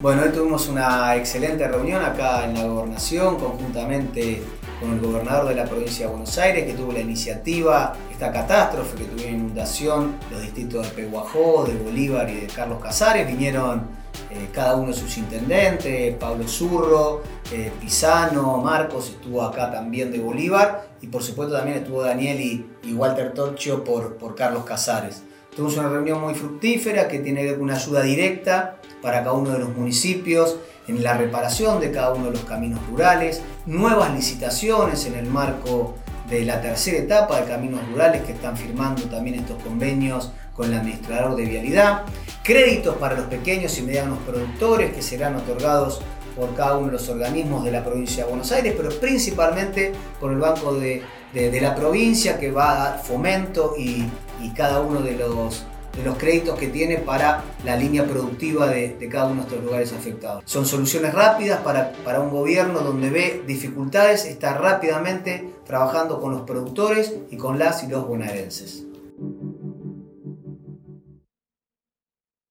Bueno, hoy tuvimos una excelente reunión acá en la gobernación, conjuntamente con el gobernador de la provincia de Buenos Aires, que tuvo la iniciativa, esta catástrofe que tuvieron inundación, los distritos de Peguajó, de Bolívar y de Carlos Casares, vinieron eh, cada uno de sus intendentes, Pablo Zurro, eh, Pisano, Marcos, estuvo acá también de Bolívar, y por supuesto también estuvo Daniel y, Walter Torcho por, por Carlos Casares. Tuvimos una reunión muy fructífera que tiene una ayuda directa para cada uno de los municipios en la reparación de cada uno de los caminos rurales, nuevas licitaciones en el marco de la tercera etapa de caminos rurales que están firmando también estos convenios con el administrador de vialidad, créditos para los pequeños y medianos productores que serán otorgados por cada uno de los organismos de la provincia de Buenos Aires, pero principalmente por el Banco de, la provincia que va a dar fomento y, cada uno de los, de los créditos que tiene para la línea productiva de, cada uno de estos lugares afectados. Son soluciones rápidas para, para un gobierno donde ve dificultades, está rápidamente trabajando con los productores y con las y los bonaerenses.